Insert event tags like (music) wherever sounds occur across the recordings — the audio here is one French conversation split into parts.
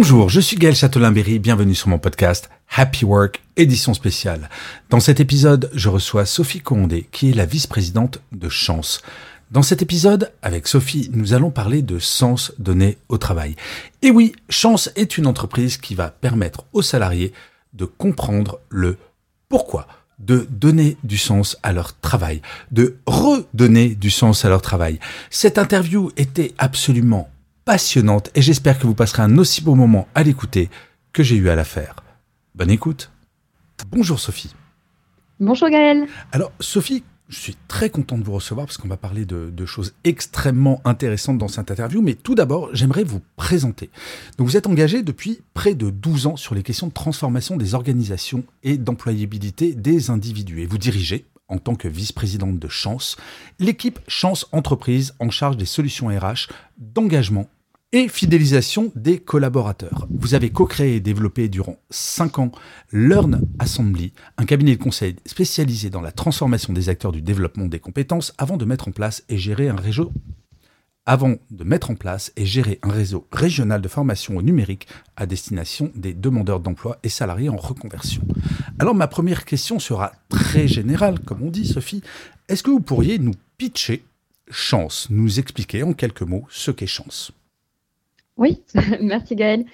Bonjour, je suis Gaël Châtelain-Berry, bienvenue sur mon podcast Happy Work, édition spéciale. Dans cet épisode, je reçois Sophie Condé, qui est la vice-présidente de Chance. Dans cet épisode, avec Sophie, nous allons parler de sens donné au travail. Et oui, Chance est une entreprise qui va permettre aux salariés de comprendre le pourquoi, de donner du sens à leur travail, de redonner du sens à leur travail. Cette interview était absolument passionnante et j'espère que vous passerez un aussi beau moment à l'écouter que j'ai eu à la faire. Bonne écoute. Bonjour Sophie. Bonjour Gaël. Alors Sophie, je suis très content de vous recevoir parce qu'on va parler de, de, choses extrêmement intéressantes dans cette interview. Mais tout d'abord, j'aimerais vous présenter. Donc, vous êtes engagé depuis près de 12 ans sur les questions de transformation des organisations et d'employabilité des individus. Et vous dirigez, en tant que vice-présidente de Chance, l'équipe Chance Entreprise en charge des solutions RH, d'engagement et fidélisation des collaborateurs. Vous avez co-créé et développé durant 5 ans Learn Assembly, un cabinet de conseil spécialisé dans la transformation des acteurs du développement des compétences avant de mettre en place et gérer un réseau avant de mettre en place et gérer un réseau régional de formation au numérique à destination des demandeurs d'emploi et salariés en reconversion. Alors ma première question sera très générale, comme on dit Sophie. Est-ce que vous pourriez nous pitcher Chance, nous expliquer en quelques mots ce qu'est Chance? Oui, (laughs) merci Gaëlle.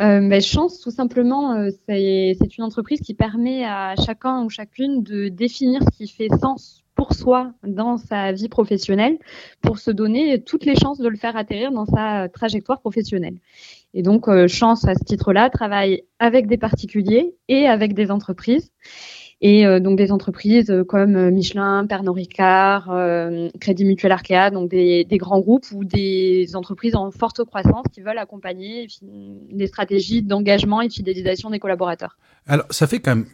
Euh, ben, Chance, tout simplement, euh, c'est une entreprise qui permet à chacun ou chacune de définir ce qui fait sens pour soi dans sa vie professionnelle, pour se donner toutes les chances de le faire atterrir dans sa trajectoire professionnelle. Et donc, euh, Chance, à ce titre-là, travaille avec des particuliers et avec des entreprises et euh, donc des entreprises euh, comme euh, Michelin, Pernod Ricard, Crédit Mutuel Arkea, donc des, grands groupes ou des entreprises en forte croissance qui veulent accompagner des stratégies d'engagement et de fidélisation des collaborateurs. Alors, ça fait quand même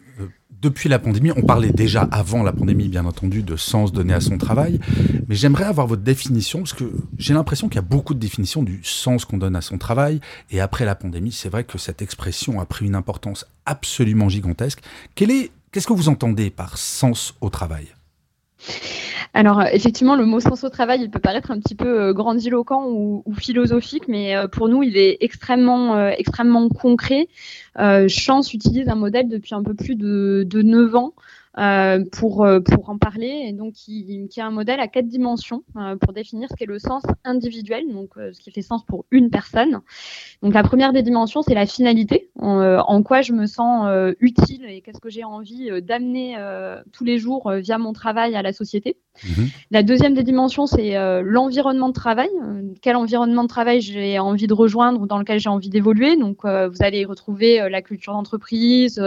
depuis la pandémie, on parlait déjà avant la pandémie, bien entendu, de sens donné à son travail, mais j'aimerais avoir votre définition, parce que j'ai l'impression qu'il y a beaucoup de définitions du sens qu'on donne à son travail, et après la pandémie, c'est vrai que cette expression a pris une importance absolument gigantesque. Quelle est Qu'est-ce que vous entendez par sens au travail? Alors effectivement, le mot sens au travail, il peut paraître un petit peu euh, grandiloquent ou, philosophique, mais euh, pour nous, il est extrêmement, euh, extrêmement concret. Chance utilise un modèle depuis un peu plus de, de 9 ans euh, pour, euh, pour en parler, et donc qui, qui a un modèle à quatre dimensions euh, pour définir ce qu'est le sens individuel, donc ce qui fait sens pour une personne. Donc la première des dimensions, c'est la finalité, en, quoi je me sens utile et qu'est-ce que j'ai envie d'amener tous les jours via mon travail à la société. Mhm. La deuxième des dimensions, c'est l'environnement de travail. quel environnement de travail j'ai envie de rejoindre ou dans lequel j'ai envie d'évoluer. Donc vous allez retrouver la culture d'entreprise,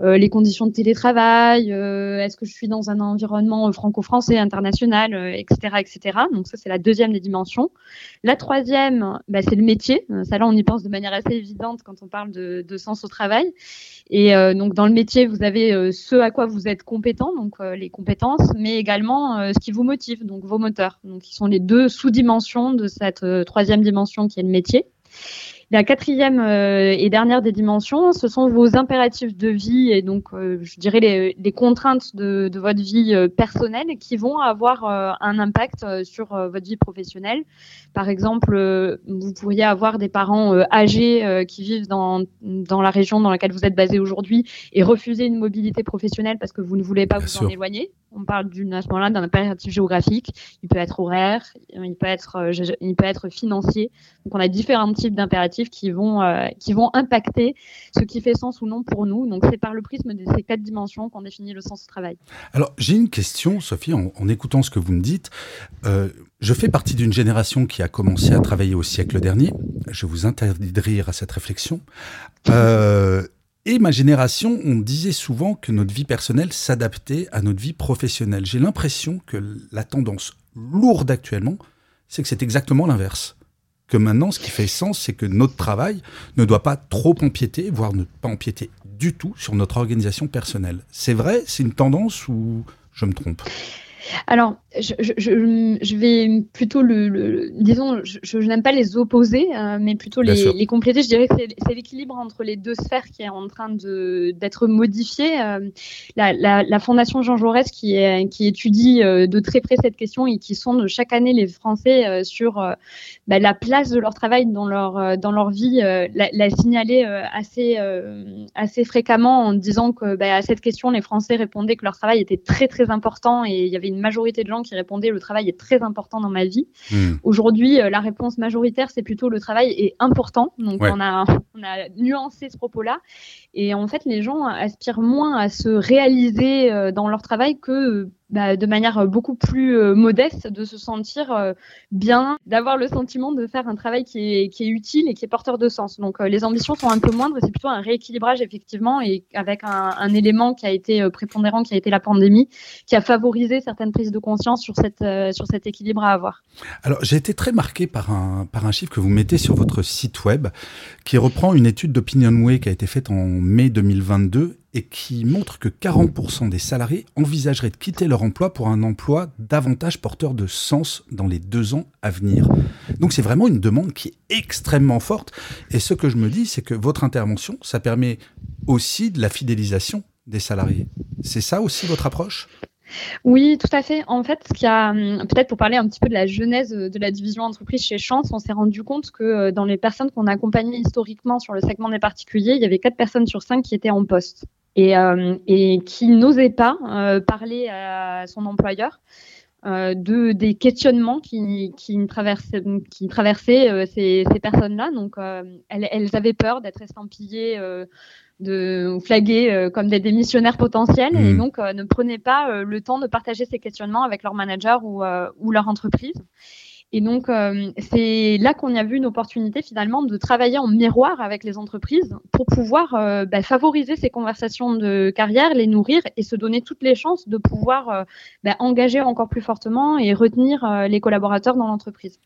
les conditions de télétravail, euh, est-ce que je suis dans un environnement franco-français, international, etc., euh, etc. Donc ça, c'est la deuxième des dimensions. La troisième, bah, c'est le métier. Euh, ça, là, on y pense de manière assez évidente quand on parle de, sens au travail. Et donc, dans le métier, vous avez ce à quoi vous êtes compétent, donc les compétences, mais également ce qui vous motive, donc vos moteurs. Donc, qui sont les deux sous-dimensions de cette troisième dimension qui est le métier. La quatrième euh, et dernière des dimensions, ce sont vos impératifs de vie et donc, euh, je dirais, les, les contraintes de, de, votre vie euh, personnelle qui vont avoir un impact sur votre vie professionnelle. Par exemple, vous pourriez avoir des parents âgés qui vivent dans, dans la région dans laquelle vous êtes basé aujourd'hui et refuser une mobilité professionnelle parce que vous ne voulez pas vous en éloigner. On parle d'une à ce moment-là d'un impératif géographique. Il peut être horaire, il peut être, il peut être financier. Donc, on a différents types d'impératifs qui vont, euh, qui vont impacter ce qui fait sens ou non pour nous. Donc c'est par le prisme de ces quatre dimensions qu'on définit le sens du travail. Alors j'ai une question, Sophie, en, écoutant ce que vous me dites. Euh, je fais partie d'une génération qui a commencé à travailler au siècle dernier. Je vous interdis de rire à cette réflexion. Euh, et ma génération, on disait souvent que notre vie personnelle s'adaptait à notre vie professionnelle. J'ai l'impression que la tendance lourde actuellement, c'est que c'est exactement l'inverse que maintenant, ce qui fait sens, c'est que notre travail ne doit pas trop empiéter, voire ne pas empiéter du tout sur notre organisation personnelle. C'est vrai C'est une tendance ou je me trompe? Alors, je, je, je, vais plutôt le, disons, je, n'aime pas les opposer, euh, mais plutôt les, les, compléter. Je dirais que c'est l'équilibre entre les deux sphères qui est en train d'être modifié. Euh, la, la, la, Fondation Jean Jaurès qui, est, qui étudie euh, de très près cette question et qui sonde chaque année les Français sur bah, la place de leur travail dans leur dans leur vie, l'a signalé assez assez fréquemment en disant que bah, à cette question, les Français répondaient que leur travail était très très important et il y avait une majorité de gens qui répondaient le travail est très important dans ma vie. Hmm. Aujourd'hui, euh, la réponse majoritaire, c'est plutôt le travail est important. Donc, on, a, (laughs) on a nuancé ce propos-là. Et en fait, les gens aspirent moins à se réaliser euh, dans leur travail que bah, de manière beaucoup plus euh, modeste, de se sentir euh, bien, d'avoir le sentiment de faire un travail qui est, qui est, utile et qui est porteur de sens. Donc les ambitions sont un peu moindres, c'est plutôt un rééquilibrage effectivement, et avec un, un, élément qui a été prépondérant, qui a été la pandémie, qui a favorisé certaines prises de conscience sur, cette, sur cet équilibre à avoir. Alors j'ai été très marqué par un, par un chiffre que vous mettez sur votre site web, qui reprend une étude d'OpinionWay qui a été faite en mai 2022 et qui montre que 40% des salariés envisageraient de quitter leur emploi pour un emploi davantage porteur de sens dans les deux ans à venir. Donc c'est vraiment une demande qui est extrêmement forte. Et ce que je me dis, c'est que votre intervention, ça permet aussi de la fidélisation des salariés. C'est ça aussi votre approche? Oui, tout à fait. En fait, ce qu'il y a, hum, peut-être pour parler un petit peu de la genèse euh, de la division entreprise chez Chance, on s'est rendu compte que euh, dans les personnes qu'on a accompagnées historiquement sur le segment des particuliers, il y avait quatre personnes sur cinq qui étaient en poste et, euh, et qui n'osaient pas parler à son employeur. de des questionnements qui, qui traversaient, qui traversaient ces, ces personnes-là. Donc, elles, elles, avaient peur d'être estampillées de flaguer euh, comme des démissionnaires potentiels et mmh. donc euh, ne prenaient pas euh, le temps de partager ces questionnements avec leur manager ou, ou leur entreprise. Et donc, euh, c'est là qu'on y a vu une opportunité finalement de travailler en miroir avec les entreprises pour pouvoir euh, bah, favoriser ces conversations de carrière, les nourrir et se donner toutes les chances de pouvoir euh, bah, engager encore plus fortement et retenir les collaborateurs dans l'entreprise.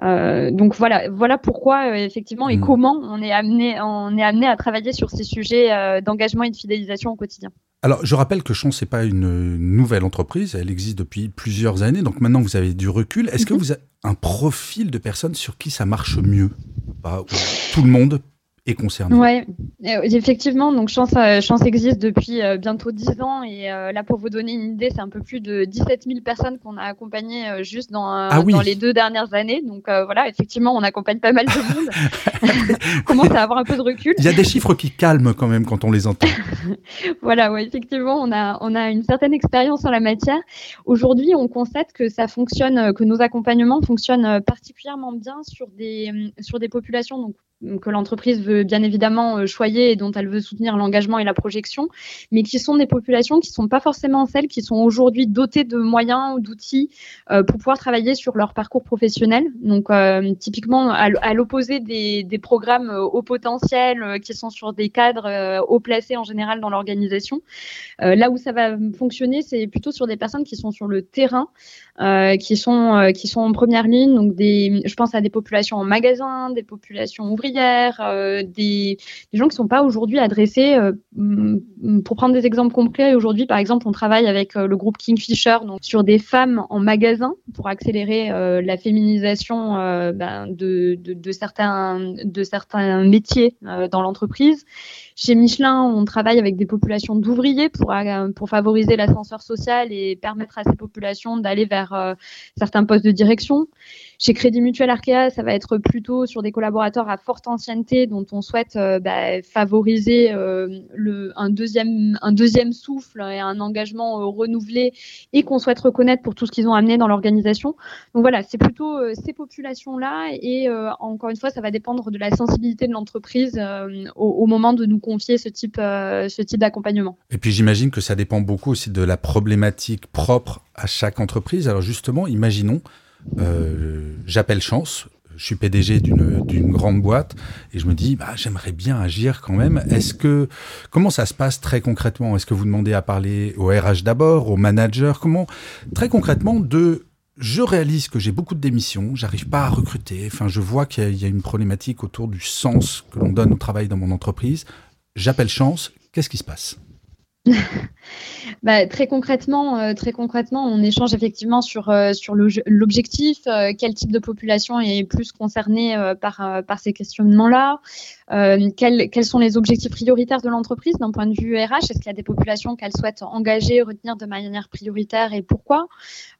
donc voilà, voilà pourquoi effectivement et mmh. comment on est amené, on est amené à travailler sur ces sujets d'engagement et de fidélisation au quotidien. Alors, je rappelle que Chance n'est pas une nouvelle entreprise, elle existe depuis plusieurs années, donc maintenant vous avez du recul. Est-ce que mhm. vous avez un profil de personnes sur qui ça marche mieux Tout le monde est. Ouais, euh, effectivement, donc Chance, euh, Chance existe depuis euh, bientôt 10 ans et là pour vous donner une idée, c'est un peu plus de 17 000 personnes qu'on a accompagnées juste dans, ah dans les deux dernières années. Donc voilà, effectivement, on accompagne pas mal de monde. (laughs) on commence à avoir un peu de recul. Il y a des chiffres qui calment quand même quand on les entend. (laughs) voilà, ouais, effectivement, on a, on a une certaine expérience en la matière. Aujourd'hui, on constate que ça fonctionne, que nos accompagnements fonctionnent particulièrement bien sur des, sur des populations donc que l'entreprise veut bien évidemment euh, choyer et dont elle veut soutenir l'engagement et la projection, mais qui sont des populations qui ne sont pas forcément celles qui sont aujourd'hui dotées de moyens ou d'outils euh, pour pouvoir travailler sur leur parcours professionnel. Donc euh, typiquement à l'opposé des, des, programmes haut potentiel qui sont sur des cadres haut placés en général dans l'organisation, là où ça va fonctionner, c'est plutôt sur des personnes qui sont sur le terrain, qui sont qui sont en première ligne. Donc des, je pense à des populations en magasin, des populations ouvrières euh, des, gens qui ne sont pas aujourd'hui adressés. Euh, mm, pour prendre des exemples complets, aujourd'hui, par exemple, on travaille avec euh, le groupe Kingfisher donc, sur des femmes en magasin pour accélérer la féminisation ben, de, de, certains, de certains métiers dans l'entreprise. Chez Michelin, on travaille avec des populations d'ouvriers pour, pour favoriser l'ascenseur social et permettre à ces populations d'aller vers certains postes de direction. Chez Crédit Mutuel Arkea, ça va être plutôt sur des collaborateurs à forte ancienneté dont on souhaite euh, bah, favoriser euh, un, deuxième, souffle et un engagement euh, renouvelé et qu'on souhaite reconnaître pour tout ce qu'ils ont amené dans l'organisation. Donc voilà, c'est plutôt ces populations-là et encore une fois, ça va dépendre de la sensibilité de l'entreprise au, moment de nous confier ce type, ce type d'accompagnement. Et puis j'imagine que ça dépend beaucoup aussi de la problématique propre à chaque entreprise. Alors justement, imaginons j'appelle chance. Je suis PDG d'une grande boîte et je me dis, bah, j'aimerais bien agir quand même. Est-ce que comment ça se passe très concrètement? Est-ce que vous demandez à parler au RH d'abord, au manager? Comment très concrètement de je réalise que j'ai beaucoup de démissions, j'arrive pas à recruter. Enfin, je vois qu'il y, a une problématique autour du sens que l'on donne au travail dans mon entreprise. J'appelle chance. Qu'est-ce qui se passe? (laughs) bah, très concrètement, euh, très concrètement, on échange effectivement sur euh, sur l'objectif, euh, quel type de population est plus concernée par par ces questionnements-là, quels quels sont les objectifs prioritaires de l'entreprise d'un point de vue RH, est-ce qu'il y a des populations qu'elle souhaite engager, retenir de manière prioritaire et pourquoi?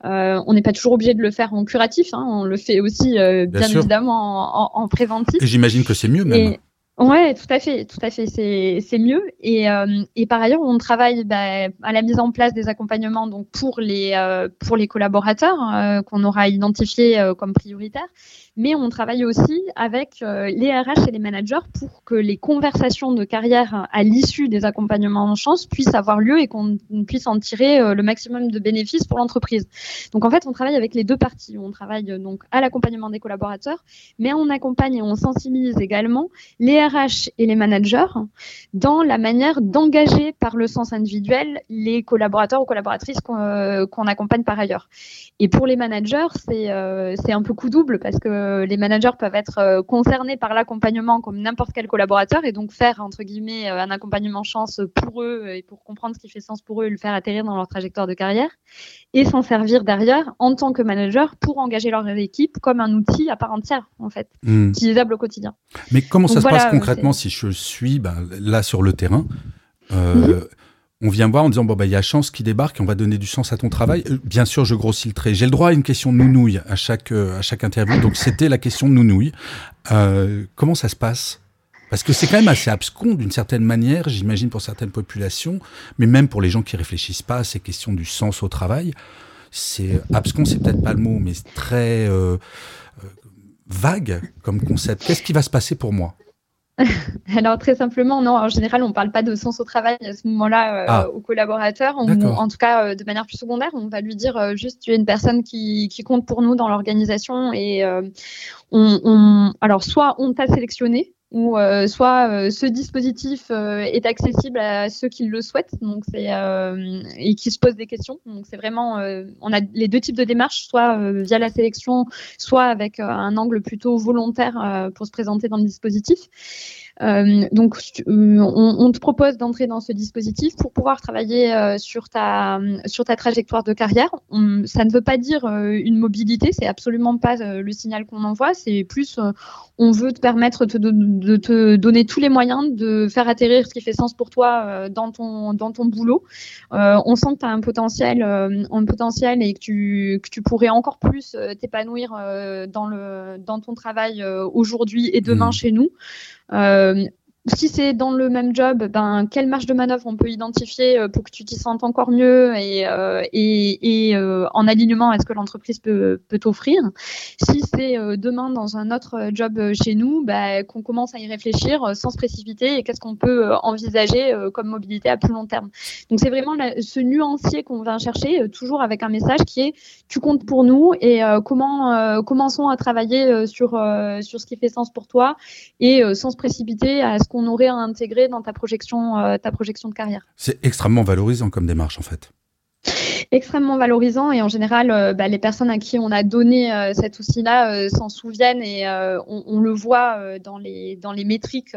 On n'est pas toujours obligé de le faire en curatif, hein, on le fait aussi bien, évidemment en, préventif. J'imagine que c'est mieux même. Ouais, tout à fait, tout à fait, c'est mieux. Et, euh, et par ailleurs, on travaille bah, à la mise en place des accompagnements donc pour les euh, pour les collaborateurs euh, qu'on aura identifiés comme prioritaires, mais on travaille aussi avec les RH et les managers pour que les conversations de carrière à l'issue des accompagnements en chance puissent avoir lieu et qu'on puisse en tirer le maximum de bénéfices pour l'entreprise. Donc en fait, on travaille avec les deux parties. On travaille donc à l'accompagnement des collaborateurs, mais on accompagne et on sensibilise également les RH et les managers dans la manière d'engager par le sens individuel les collaborateurs ou collaboratrices qu'on euh, accompagne par ailleurs. Et pour les managers, euh, c'est un peu coup double parce que les managers peuvent être euh, concernés par l'accompagnement comme n'importe quel collaborateur et donc faire entre guillemets un accompagnement chance pour eux et pour comprendre ce qui fait sens pour eux et le faire atterrir dans leur trajectoire de carrière et s'en servir derrière en tant que manager pour engager leur équipe comme un outil à part entière en fait, hmm. utilisable au quotidien. Mais comment ça se passe concrètement si je suis ben, là sur le terrain euh, mhm. On vient voir en disant bon bah il y a chance qui débarque, on va donner du sens à ton travail. Euh, bien sûr, je grossis le trait. J'ai le droit à une question nounouille à chaque euh, à chaque interview, donc c'était la question nounouille. comment ça se passe? Parce que c'est quand même assez abscon d'une certaine manière, j'imagine pour certaines populations, mais même pour les gens qui réfléchissent pas à ces questions du sens au travail. C'est abscon, c'est peut-être pas le mot, mais très vague comme concept. Qu'est-ce qui va se passer pour moi? (laughs) Alors très simplement, non. En général, on ne parle pas de sens au travail à ce moment-là euh, ah. aux collaborateurs. en tout cas, euh, de manière plus secondaire, on va lui dire euh, juste tu es une personne qui, compte pour nous dans l'organisation et on, alors soit on t'a sélectionné ou euh, soit euh, ce dispositif euh, est accessible à ceux qui le souhaitent donc c'est et qui se posent des questions. Donc c'est vraiment on a les deux types de démarches soit via la sélection soit avec un angle plutôt volontaire pour se présenter dans le dispositif donc, euh, on, te propose d'entrer dans ce dispositif pour pouvoir travailler euh, sur ta sur ta trajectoire de carrière. ça ne veut pas dire une mobilité, c'est absolument pas le signal qu'on envoie. C'est plus, on veut te permettre de, te donner tous les moyens de faire atterrir ce qui fait sens pour toi dans ton dans ton boulot. on sent que tu as un potentiel, un potentiel et que tu que tu pourrais encore plus t'épanouir dans le dans ton travail aujourd'hui et demain mmh. chez nous. Euh, si c'est dans le même job, ben, quelle marge de manœuvre on peut identifier euh, pour que tu t'y sentes encore mieux et, euh, euh, en alignement à ce que l'entreprise peut, t'offrir. Si c'est demain dans un autre job chez nous, ben, qu'on commence à y réfléchir sans se précipiter et qu'est-ce qu'on peut envisager comme mobilité à plus long terme. Donc c'est vraiment ce nuancier qu'on va chercher, toujours avec un message qui est tu comptes pour nous et comment commençons à travailler sur, sur ce qui fait sens pour toi et sans se précipiter à ce qu'on aurait à intégrer dans ta projection, euh, ta projection de carrière. C'est extrêmement valorisant comme démarche en fait extrêmement valorisant et en général, euh, bah, les personnes à qui on a donné euh, cet outil-là euh, s'en souviennent et on, le voit dans les dans les métriques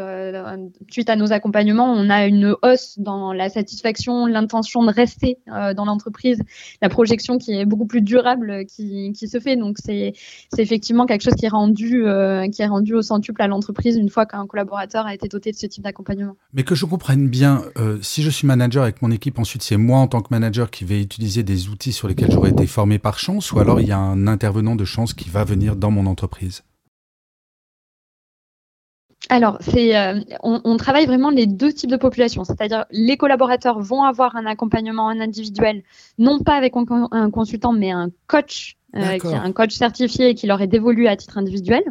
suite à nos accompagnements. On a une hausse dans la satisfaction, l'intention de rester dans l'entreprise, la projection qui est beaucoup plus durable qui, qui se fait. Donc c'est effectivement quelque chose qui est rendu qui est rendu au centuple à l'entreprise une fois qu'un collaborateur a été doté de ce type d'accompagnement. Mais que je comprenne bien, si je suis manager avec mon équipe, ensuite c'est moi en tant que manager qui vais utiliser des outils sur lesquels j'aurais été formé par chance ou alors il y a un intervenant de chance qui va venir dans mon entreprise alors, c'est, euh, on, travaille vraiment les deux types de populations, c'est-à-dire les collaborateurs vont avoir un accompagnement individuel, non pas avec un, consultant, mais un coach, euh, qui est un coach certifié et qui leur est dévolu à titre individuel.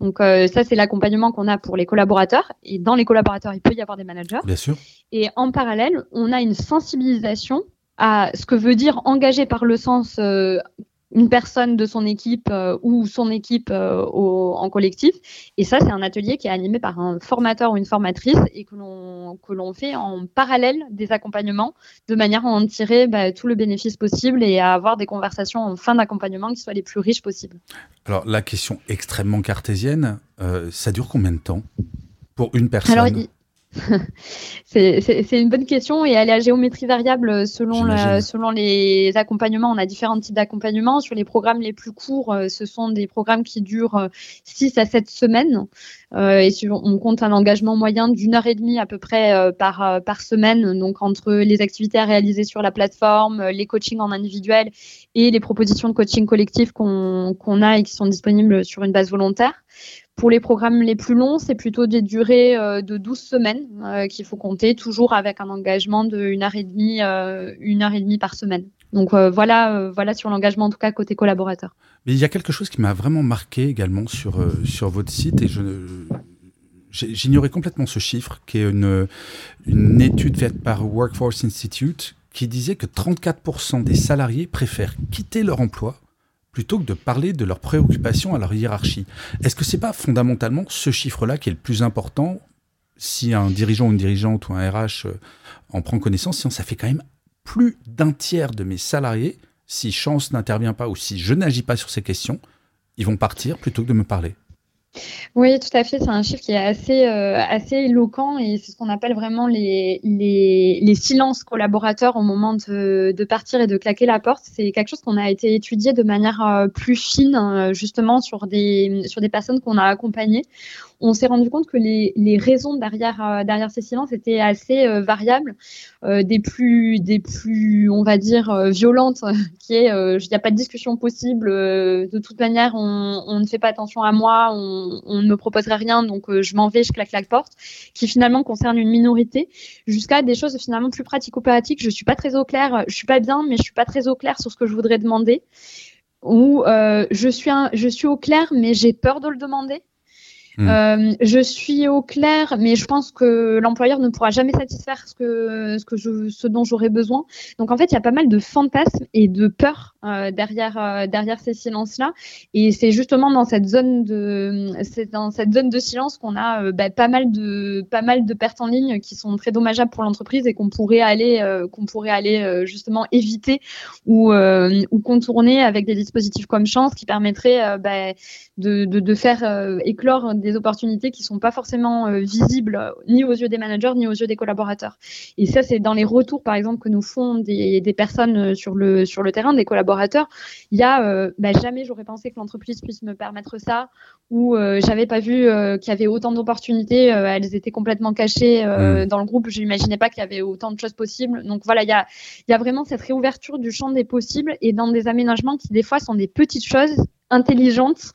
Donc euh, ça, c'est l'accompagnement qu'on a pour les collaborateurs. Et dans les collaborateurs, il peut y avoir des managers. Bien sûr. Et en parallèle, on a une sensibilisation à ce que veut dire engager par le sens euh, une personne de son équipe euh, ou son équipe euh, en collectif. Et ça, c'est un atelier qui est animé par un formateur ou une formatrice et que l'on que l'on fait en parallèle des accompagnements, de manière à en tirer bah, tout le bénéfice possible et à avoir des conversations en fin d'accompagnement qui soient les plus riches possibles. Alors la question extrêmement cartésienne, ça dure combien de temps pour une personne c'est une bonne question et elle est à géométrie variable selon, selon les accompagnements. On a différents types d'accompagnements. Sur les programmes les plus courts, euh, ce sont des programmes qui durent 6 à 7 semaines. Euh, et on compte un engagement moyen d'une heure et demie à peu près euh, par, par semaine. Donc entre les activités à réaliser sur la plateforme, les coachings en individuel et les propositions de coaching collectif qu'on a et qui sont disponibles sur une base volontaire. Pour les programmes les plus longs, c'est plutôt des durées euh, de 12 semaines euh, qu'il faut compter, toujours avec un engagement de une heure et demie, euh, une heure et demie par semaine. Donc voilà, voilà sur l'engagement en tout cas côté collaborateur. Mais il y a quelque chose qui m'a vraiment marqué également sur sur votre site et j'ignorais complètement ce chiffre qui est une une étude faite par Workforce Institute qui disait que 34% des salariés préfèrent quitter leur emploi plutôt que de parler de leurs préoccupations à leur hiérarchie. Est-ce que c'est pas fondamentalement ce chiffre-là qui est le plus important si un dirigeant ou une dirigeante ou un RH euh, en prend connaissance, sinon ça fait quand même plus d'un tiers de mes salariés, si chance n'intervient pas ou si je n'agis pas sur ces questions, ils vont partir plutôt que de me parler. Oui, tout à fait. C'est un chiffre qui est assez, euh, assez éloquent et c'est ce qu'on appelle vraiment les, les, les, silences collaborateurs au moment de, de, partir et de claquer la porte. C'est quelque chose qu'on a été étudié de manière euh, plus fine, euh, justement, sur des, sur des personnes qu'on a accompagnées on s'est rendu compte que les, raisons derrière, euh, derrière ces silences étaient assez euh, variables, euh, des plus, des plus, on va dire, violentes, (laughs) qui est, il n'y a pas de discussion possible, de toute manière, on, ne fait pas attention à moi, on, ne me proposerait rien, donc je m'en vais, je claque la porte, qui finalement concerne une minorité, jusqu'à des choses finalement plus pratico-pratiques. Je suis pas très au clair, je suis pas bien, mais je suis pas très au clair sur ce que je voudrais demander. Ou je suis je suis au clair mais j'ai peur de le demander Mm. Euh, je suis au clair, mais je pense que l'employeur ne pourra jamais satisfaire ce que ce que je ce dont j'aurais besoin. Donc en fait, il y a pas mal de fantasmes et de peurs euh, derrière euh, derrière ces silences là. Et c'est justement dans cette zone de c'est dans cette zone de silence qu'on a euh, bah, pas mal de pas mal de pertes en ligne qui sont très dommageables pour l'entreprise et qu'on pourrait aller qu'on pourrait aller justement éviter ou ou contourner avec des dispositifs comme Chance qui permettraient bah, de, de, de faire éclore des opportunités qui sont pas forcément euh, visibles euh, ni aux yeux des managers ni aux yeux des collaborateurs. Et ça, c'est dans les retours, par exemple, que nous font des, des personnes euh, sur le, sur le terrain, des collaborateurs. Il y a bah, jamais j'aurais pensé que l'entreprise puisse me permettre ça, ou j'avais pas vu qu'il y avait autant d'opportunités, elles étaient complètement cachées mmh. dans le groupe. Je n'imaginais pas qu'il y avait autant de choses possibles. Donc voilà, il y a, il y a vraiment cette réouverture du champ des possibles et dans des aménagements qui des fois sont des petites choses intelligentes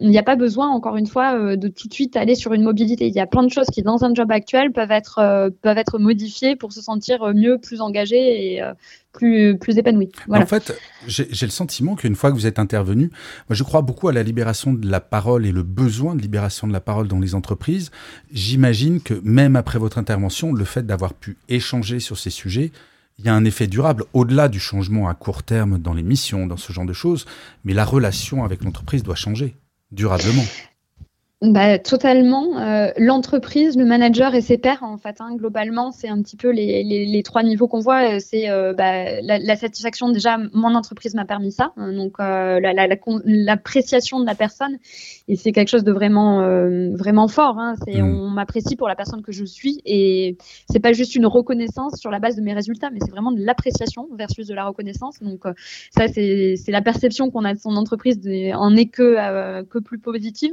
il n'y a pas besoin, encore une fois, euh, de tout de suite aller sur une mobilité. Il y a plein de choses qui, dans un job actuel, peuvent être, euh, peuvent être modifiées pour se sentir mieux, plus engagé et euh, plus, plus épanoui. En fait, j'ai le sentiment qu'une fois que vous êtes intervenu, moi je crois beaucoup à la libération de la parole et le besoin de libération de la parole dans les entreprises. J'imagine que même après votre intervention, le fait d'avoir pu échanger sur ces sujets, il y a un effet durable au-delà du changement à court terme dans les missions, dans ce genre de choses, mais la relation avec l'entreprise doit changer durablement. Bah, totalement. Euh, l'entreprise, le manager et ses pairs, en fait, hein, globalement, c'est un petit peu les, les, les trois niveaux qu'on voit. Euh, c'est euh, bah, la, la, satisfaction, déjà, mon entreprise m'a permis ça. Hein, donc, euh, l'appréciation la, de la personne. Et c'est quelque chose de vraiment, vraiment fort. Hein, mmh. On m'apprécie pour la personne que je suis. Et c'est pas juste une reconnaissance sur la base de mes résultats, mais c'est vraiment de l'appréciation versus de la reconnaissance. Donc, ça, c'est la perception qu'on a de son entreprise en est que, que plus positive.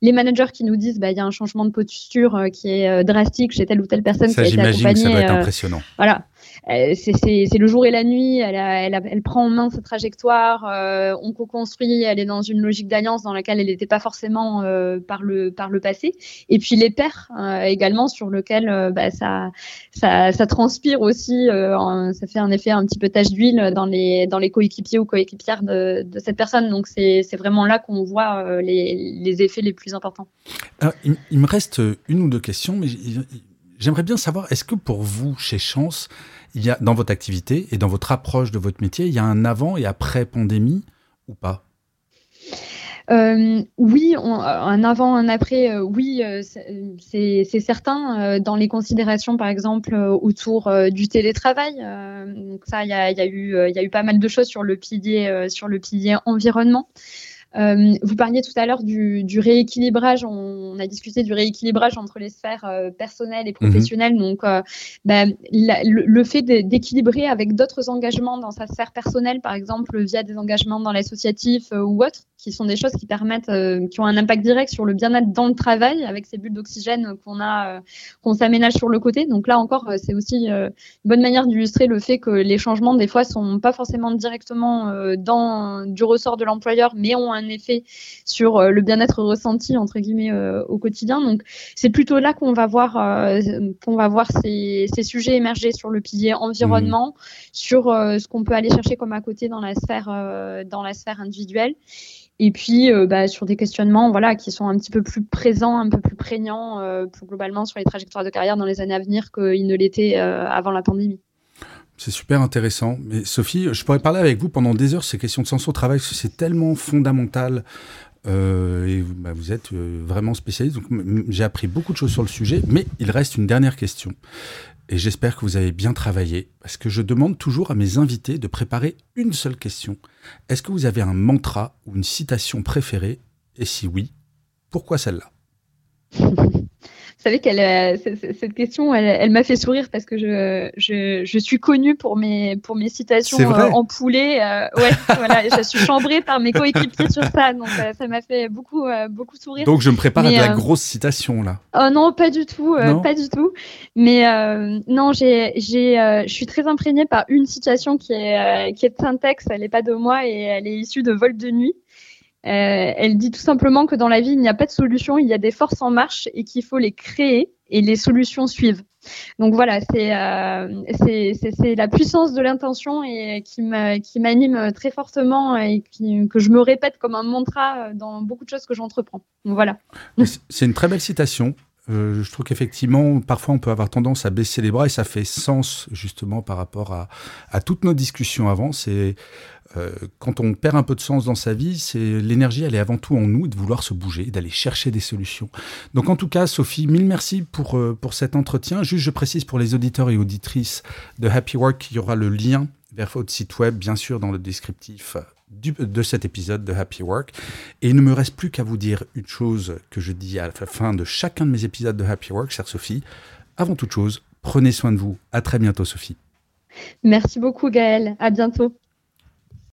Les managers qui nous disent bah il y a un changement de posture euh, qui est euh, drastique chez telle ou telle personne ça, qui a été accompagnée. Que ça doit être euh, impressionnant. Voilà, c'est le jour et la nuit, elle, prend en main sa trajectoire, euh, on co-construit, elle est dans une logique d'alliance dans laquelle elle n'était pas forcément euh, par, le, par le passé. Et puis les pairs également sur lequel bah, ça, ça, transpire aussi, ça fait un effet un petit peu tache d'huile dans les, dans les coéquipiers ou coéquipières de, cette personne. Donc c'est vraiment là qu'on voit les, les, effets les plus importants. il, il, me reste une ou deux questions, mais j'aimerais bien savoir, est-ce que pour vous, chez Chance, dans votre activité et dans votre approche de votre métier, il y a un avant et après pandémie ou pas? Euh, oui, un avant, un après, euh, oui, euh, c'est certain. dans les considérations, par exemple, autour du télétravail, ça, il y a, eu, pas mal de choses sur le pilier environnement. Euh, vous parliez tout à l'heure du, rééquilibrage. On, a discuté du rééquilibrage entre les sphères euh, personnelles et mhm. professionnelles. Donc, euh, ben, le, fait d'équilibrer avec d'autres engagements dans sa sphère personnelle, par exemple via des engagements dans l'associatif ou autre, qui sont des choses qui permettent, qui ont un impact direct sur le bien-être dans le travail, avec ces bulles d'oxygène qu'on a, qu'on s'aménage sur le côté. Donc là encore, c'est aussi une bonne manière d'illustrer le fait que les changements des fois sont pas forcément directement dans du ressort de l'employeur, mais ont un effet sur euh, le bien-être ressenti entre guillemets euh, au quotidien. Donc c'est plutôt là qu'on va voir euh, qu'on va voir ces, sujets émerger sur le pilier environnement, mmh. sur ce qu'on peut aller chercher comme à côté dans la sphère dans la sphère individuelle et puis bah, sur des questionnements voilà qui sont un petit peu plus présents, un peu plus prégnants plus globalement sur les trajectoires de carrière dans les années à venir qu'ils ne l'étaient avant la pandémie. C'est super intéressant. Mais Sophie, je pourrais parler avec vous pendant des heures ces questions de sens au travail, parce que c'est tellement fondamental. Euh, et bah, vous êtes euh, vraiment spécialiste, donc j'ai appris beaucoup de choses sur le sujet, mais il reste une dernière question. Et j'espère que vous avez bien travaillé, parce que je demande toujours à mes invités de préparer une seule question. Est-ce que vous avez un mantra ou une citation préférée? Et si oui, pourquoi celle-là? (laughs) savez qu'elle, euh, cette question, elle, m'a fait sourire parce que je, je, je, suis connue pour mes, pour mes citations euh, en poulet. Euh, ouais, (laughs) voilà, je suis chambrée par mes coéquipiers sur ça, donc ça m'a fait beaucoup, beaucoup sourire. Donc je me prépare à de la grosse citation là. Oh non, pas du tout, pas du tout. Mais non, j'ai, j'ai, je suis très imprégnée par une citation qui est, qui est de Syntex. Elle n'est pas de moi et elle est issue de Vol de nuit. Euh, elle dit tout simplement que dans la vie, il n'y a pas de solution, il y a des forces en marche et qu'il faut les créer et les solutions suivent. Donc voilà, c'est euh, la puissance de l'intention et qui m'anime très fortement et que je me répète comme un mantra dans beaucoup de choses que j'entreprends. Voilà. C'est une très belle citation. Euh, je trouve qu'effectivement, parfois, on peut avoir tendance à baisser les bras et ça fait sens justement par rapport à, à toutes nos discussions avant. C'est quand on perd un peu de sens dans sa vie, c'est l'énergie, elle est avant tout en nous, de vouloir se bouger, d'aller chercher des solutions. Donc en tout cas, Sophie, mille merci pour, euh, pour cet entretien. Juste, je précise pour les auditeurs et auditrices de Happy Work qu'il y aura le lien vers votre site web, bien sûr, dans le descriptif de cet épisode de Happy Work. Et il ne me reste plus qu'à vous dire une chose que je dis à la fin de chacun de mes épisodes de Happy Work, chère Sophie. Avant toute chose, prenez soin de vous. À très bientôt, Sophie. Merci beaucoup, Gaël. À bientôt.